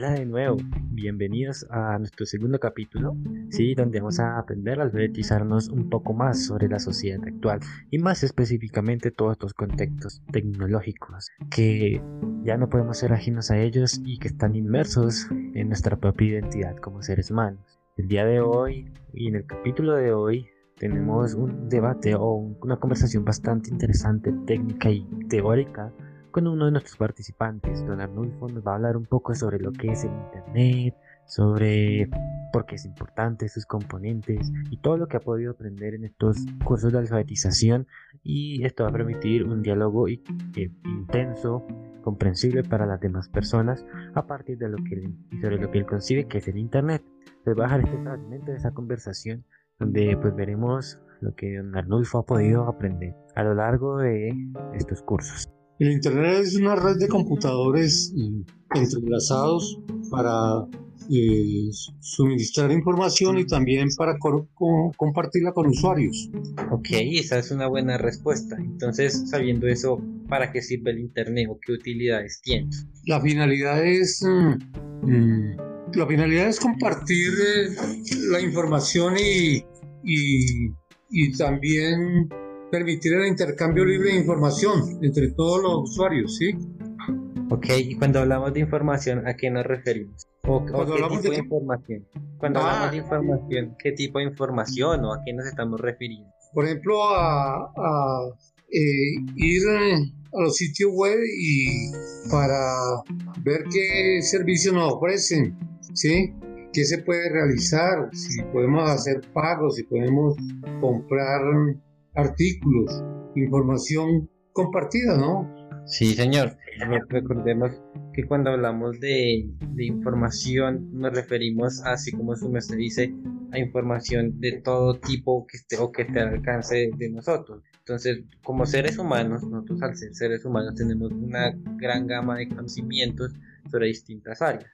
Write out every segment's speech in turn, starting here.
Hola de nuevo, bienvenidos a nuestro segundo capítulo, sí, donde vamos a aprender a alfabetizarnos un poco más sobre la sociedad actual y más específicamente todos estos contextos tecnológicos que ya no podemos ser ajenos a ellos y que están inmersos en nuestra propia identidad como seres humanos. El día de hoy y en el capítulo de hoy tenemos un debate o una conversación bastante interesante, técnica y teórica con uno de nuestros participantes. Don Arnulfo nos va a hablar un poco sobre lo que es el Internet, sobre por qué es importante, sus componentes y todo lo que ha podido aprender en estos cursos de alfabetización y esto va a permitir un diálogo intenso, comprensible para las demás personas a partir de lo que él, sobre lo que él concibe que es el Internet. Les va a dejar este fragmento de esa conversación donde pues veremos lo que don Arnulfo ha podido aprender a lo largo de estos cursos. El Internet es una red de computadores entrelazados para eh, suministrar información y también para compartirla con usuarios. Ok, esa es una buena respuesta. Entonces, sabiendo eso, ¿para qué sirve el Internet o qué utilidades tiene? La finalidad es... Mm, mm, la finalidad es compartir eh, la información y, y, y también permitir el intercambio libre de información entre todos los usuarios, ¿sí? Ok, y cuando hablamos de información, ¿a qué nos referimos? ¿O, qué tipo de, información? Cuando hablamos ah. de información, ¿qué tipo de información o a qué nos estamos refiriendo? Por ejemplo, a, eh, ir a los sitios web y para ver qué servicios nos ofrecen, ¿sí? ¿Qué se puede realizar? Si podemos hacer pagos, si podemos comprar artículos, información compartida, ¿no? Sí, señor. Recordemos que cuando hablamos de, información nos referimos, así como su maestro dice, a información de todo tipo que esté o que esté al alcance de nosotros. Entonces, como seres humanos, nosotros al ser seres humanos tenemos una gran gama de conocimientos sobre distintas áreas.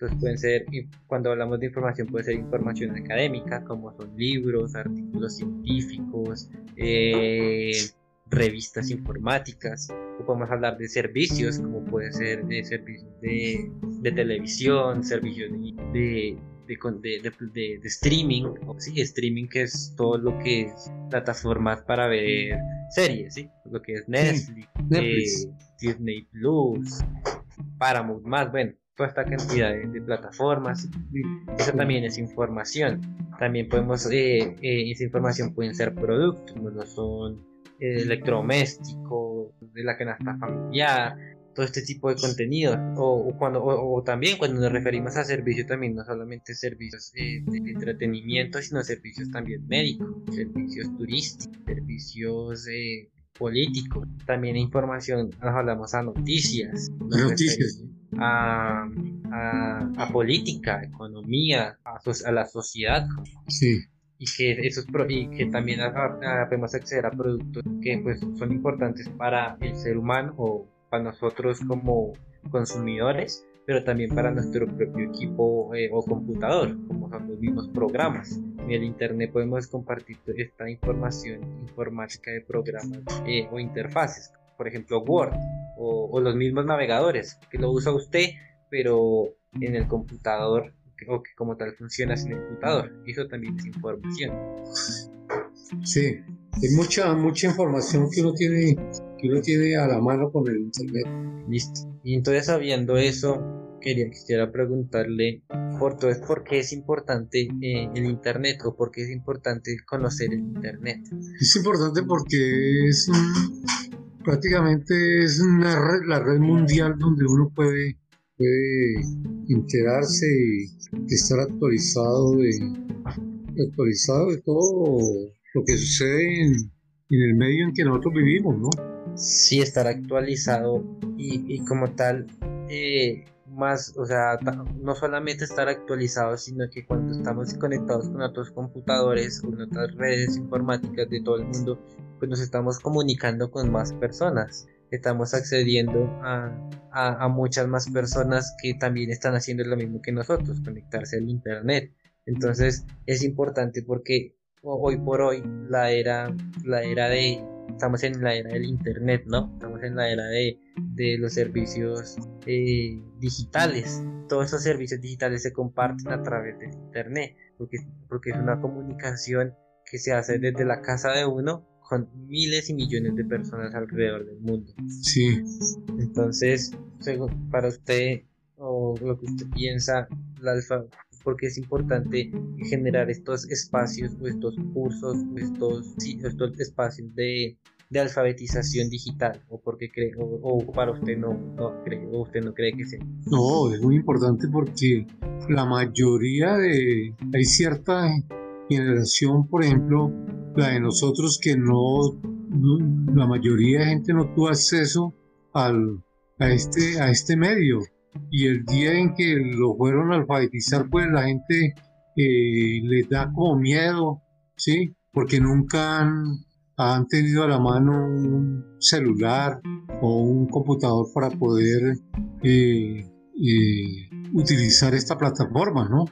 Entonces pueden ser, cuando hablamos de información, puede ser información académica, como son libros, artículos científicos, eh, revistas informáticas, o podemos hablar de servicios, como puede ser de servicios de, televisión, servicios de, de, streaming, o sí, streaming que es todo lo que es plataformas para ver series, ¿sí? lo que es Netflix, eh, Disney Plus, Paramount más, bueno, toda esta cantidad de, plataformas. Eso también es información. También podemos, eh, eh, esa información pueden ser productos, como son eh, electrodomésticos, de la canasta familiar, todo este tipo de contenido. O, cuando, o, también cuando nos referimos a servicios, también no solamente servicios de entretenimiento, sino servicios también médicos, servicios turísticos, servicios políticos. También información, nos hablamos a noticias. Noticias a, a, política, economía, a, la sociedad. Sí. Y que, esos y que también podemos acceder a productos que pues, son importantes para el ser humano o para nosotros como consumidores, pero también para nuestro propio equipo eh, o computador, como son los mismos programas. En el Internet podemos compartir esta información informática de programas eh, o interfaces, por ejemplo Word o, los mismos navegadores que lo usa usted pero en el computador o que como tal funciona sin el computador. Eso también es información. Sí hay mucha mucha información que uno tiene que uno tiene a la mano con el internet. Listo. Y entonces sabiendo eso quería quisiera preguntarle por todo es por qué es importante eh, el internet o por qué es importante conocer el internet es importante porque es prácticamente es una la red mundial donde uno puede, puede enterarse y estar actualizado de, actualizado de todo lo que sucede en, el medio en que nosotros vivimos, ¿no? Sí, estar actualizado y, como tal, eh, más, o sea, no solamente estar actualizado, sino que cuando estamos conectados con otros computadores, con otras redes informáticas de todo el mundo, pues nos estamos comunicando con más personas. Estamos accediendo a, a, muchas más personas que también están haciendo lo mismo que nosotros, conectarse al Internet. Entonces es importante porque hoy por hoy la era, la era de, estamos en la era del Internet, ¿no? Estamos en la era de, de los servicios eh, digitales. Todos esos servicios digitales se comparten a través del Internet, porque, porque es una comunicación que se hace desde la casa de uno con miles y millones de personas alrededor del mundo. Sí. Entonces, para usted o lo que usted piensa, la alfa, porque es importante generar estos espacios o estos cursos o estos, estos espacios de, de, alfabetización digital o porque cree o, para usted no, no, cree o usted no cree que sea no es muy importante porque la mayoría de hay cierta generación por ejemplo la de nosotros que no, la mayoría de gente no tuvo acceso al, a, este, a este medio. Y el día en que lo fueron a alfabetizar, pues la gente eh, les da como miedo, ¿sí? Porque nunca han, han tenido a la mano un celular o un computador para poder eh, eh, utilizar esta plataforma, ¿no?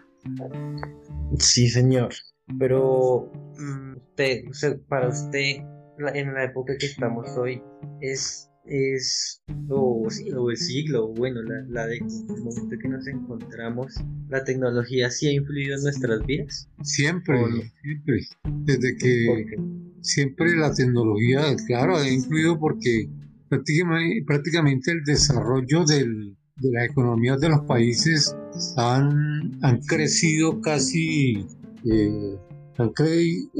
Sí, señor. Pero mm, usted, para usted, en la época que estamos hoy, es, es o, sí, o el siglo, bueno, la, la de, el momento que nos encontramos, la tecnología sí ha influido en nuestras vidas. Siempre, siempre. Desde que siempre la tecnología, claro, ha influido porque prácticamente, el desarrollo de las economías de los países han, han crecido casi eh, han,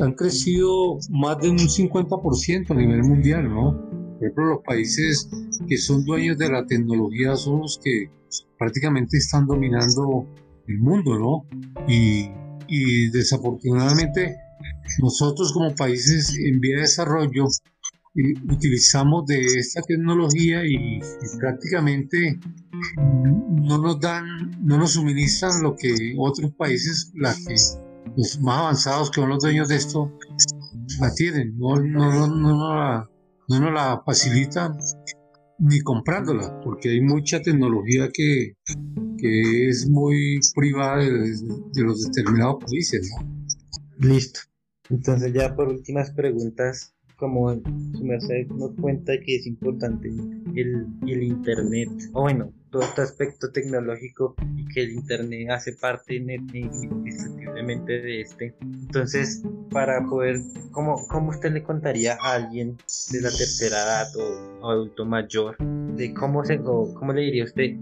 han crecido más de un 50% a nivel mundial, ¿no? Por ejemplo, los países que son dueños de la tecnología son los que prácticamente están dominando el mundo, ¿no? Y desafortunadamente nosotros como países en vía de desarrollo utilizamos de esta tecnología y, prácticamente no nos dan, no nos suministran lo que otros países, los más avanzados que son los dueños de esto la tienen, no, no, no, la, no nos la facilitan ni comprándola, porque hay mucha tecnología que, que es muy privada de, los determinados países. Listo. Entonces ya por últimas preguntas, como su merced nos cuenta que es importante el, Internet, o bueno, todo este aspecto tecnológico y que el Internet hace parte indiscutiblemente de este. Entonces, para poder, ¿cómo, ¿cómo usted le contaría a alguien de la tercera edad o, adulto mayor de cómo, se, cómo le diría usted,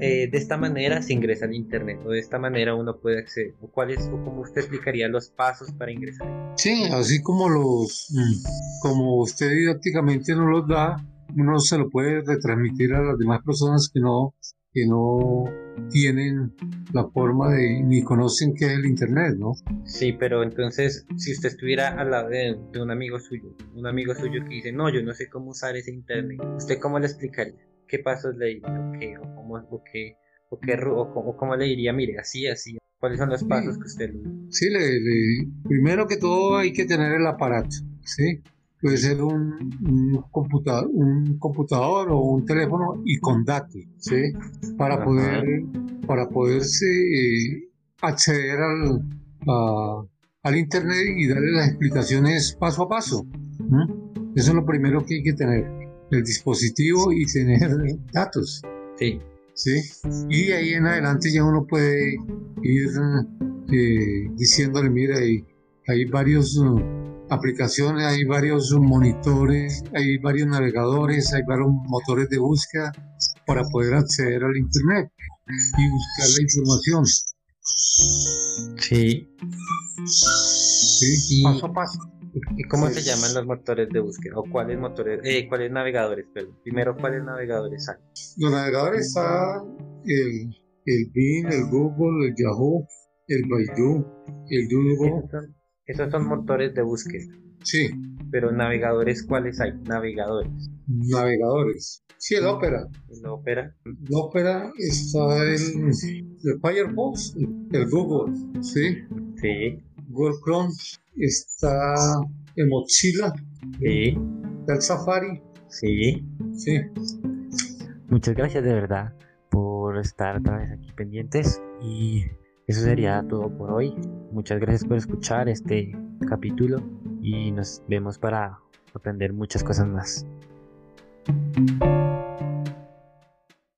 eh, de esta manera se ingresa al Internet o de esta manera uno puede acceder? ¿O, cuál es, o cómo usted explicaría los pasos para ingresar? Sí, así como los, mm, como usted didácticamente nos los da, uno se lo puede retransmitir a las demás personas que no, que no tienen la forma de ni conocen qué es el internet, ¿no? Sí, pero entonces si usted estuviera al lado de, un amigo suyo, un amigo suyo que dice, no, yo no sé cómo usar ese internet, ¿usted cómo le explicaría? ¿Qué pasos le diría? ¿O qué? ¿O cómo, o qué, o qué, o cómo, le diría, mire, así, así? ¿Cuáles son los pasos que usted le Sí, le, primero que todo hay que tener el aparato, ¿sí? Puede ser un, computador, un computador o un teléfono y con datos, ¿sí? Para poder, para poderse eh, acceder al, al internet y darle las explicaciones paso a paso. Eso es lo primero que hay que tener, el dispositivo y tener datos. Sí. ¿Sí? Y de ahí en adelante ya uno puede ir eh, diciéndole, mira, hay, hay varios aplicaciones, hay varios monitores, hay varios navegadores, hay varios motores de búsqueda para poder acceder al Internet y buscar la información. Sí. Sí, paso a paso. ¿Y cómo se llaman los motores de búsqueda? ¿O cuáles motores, eh, cuáles navegadores? Perdón. Primero, ¿cuáles navegadores hay? Los navegadores está el, el Bing, el Google, el Yahoo, el Baidu, el Google. Esos son motores de búsqueda. Sí. Pero navegadores, ¿cuáles hay? Navegadores. Navegadores. Sí, el Opera. El Opera. El Opera está el, el Firefox, el Google, ¿sí? Sí. Google Chrome, está el Mozilla. Sí. el Safari. Sí. Sí. Muchas gracias de verdad por estar otra vez aquí pendientes y eso sería todo por hoy. Muchas gracias por escuchar este capítulo y nos vemos para aprender muchas cosas más.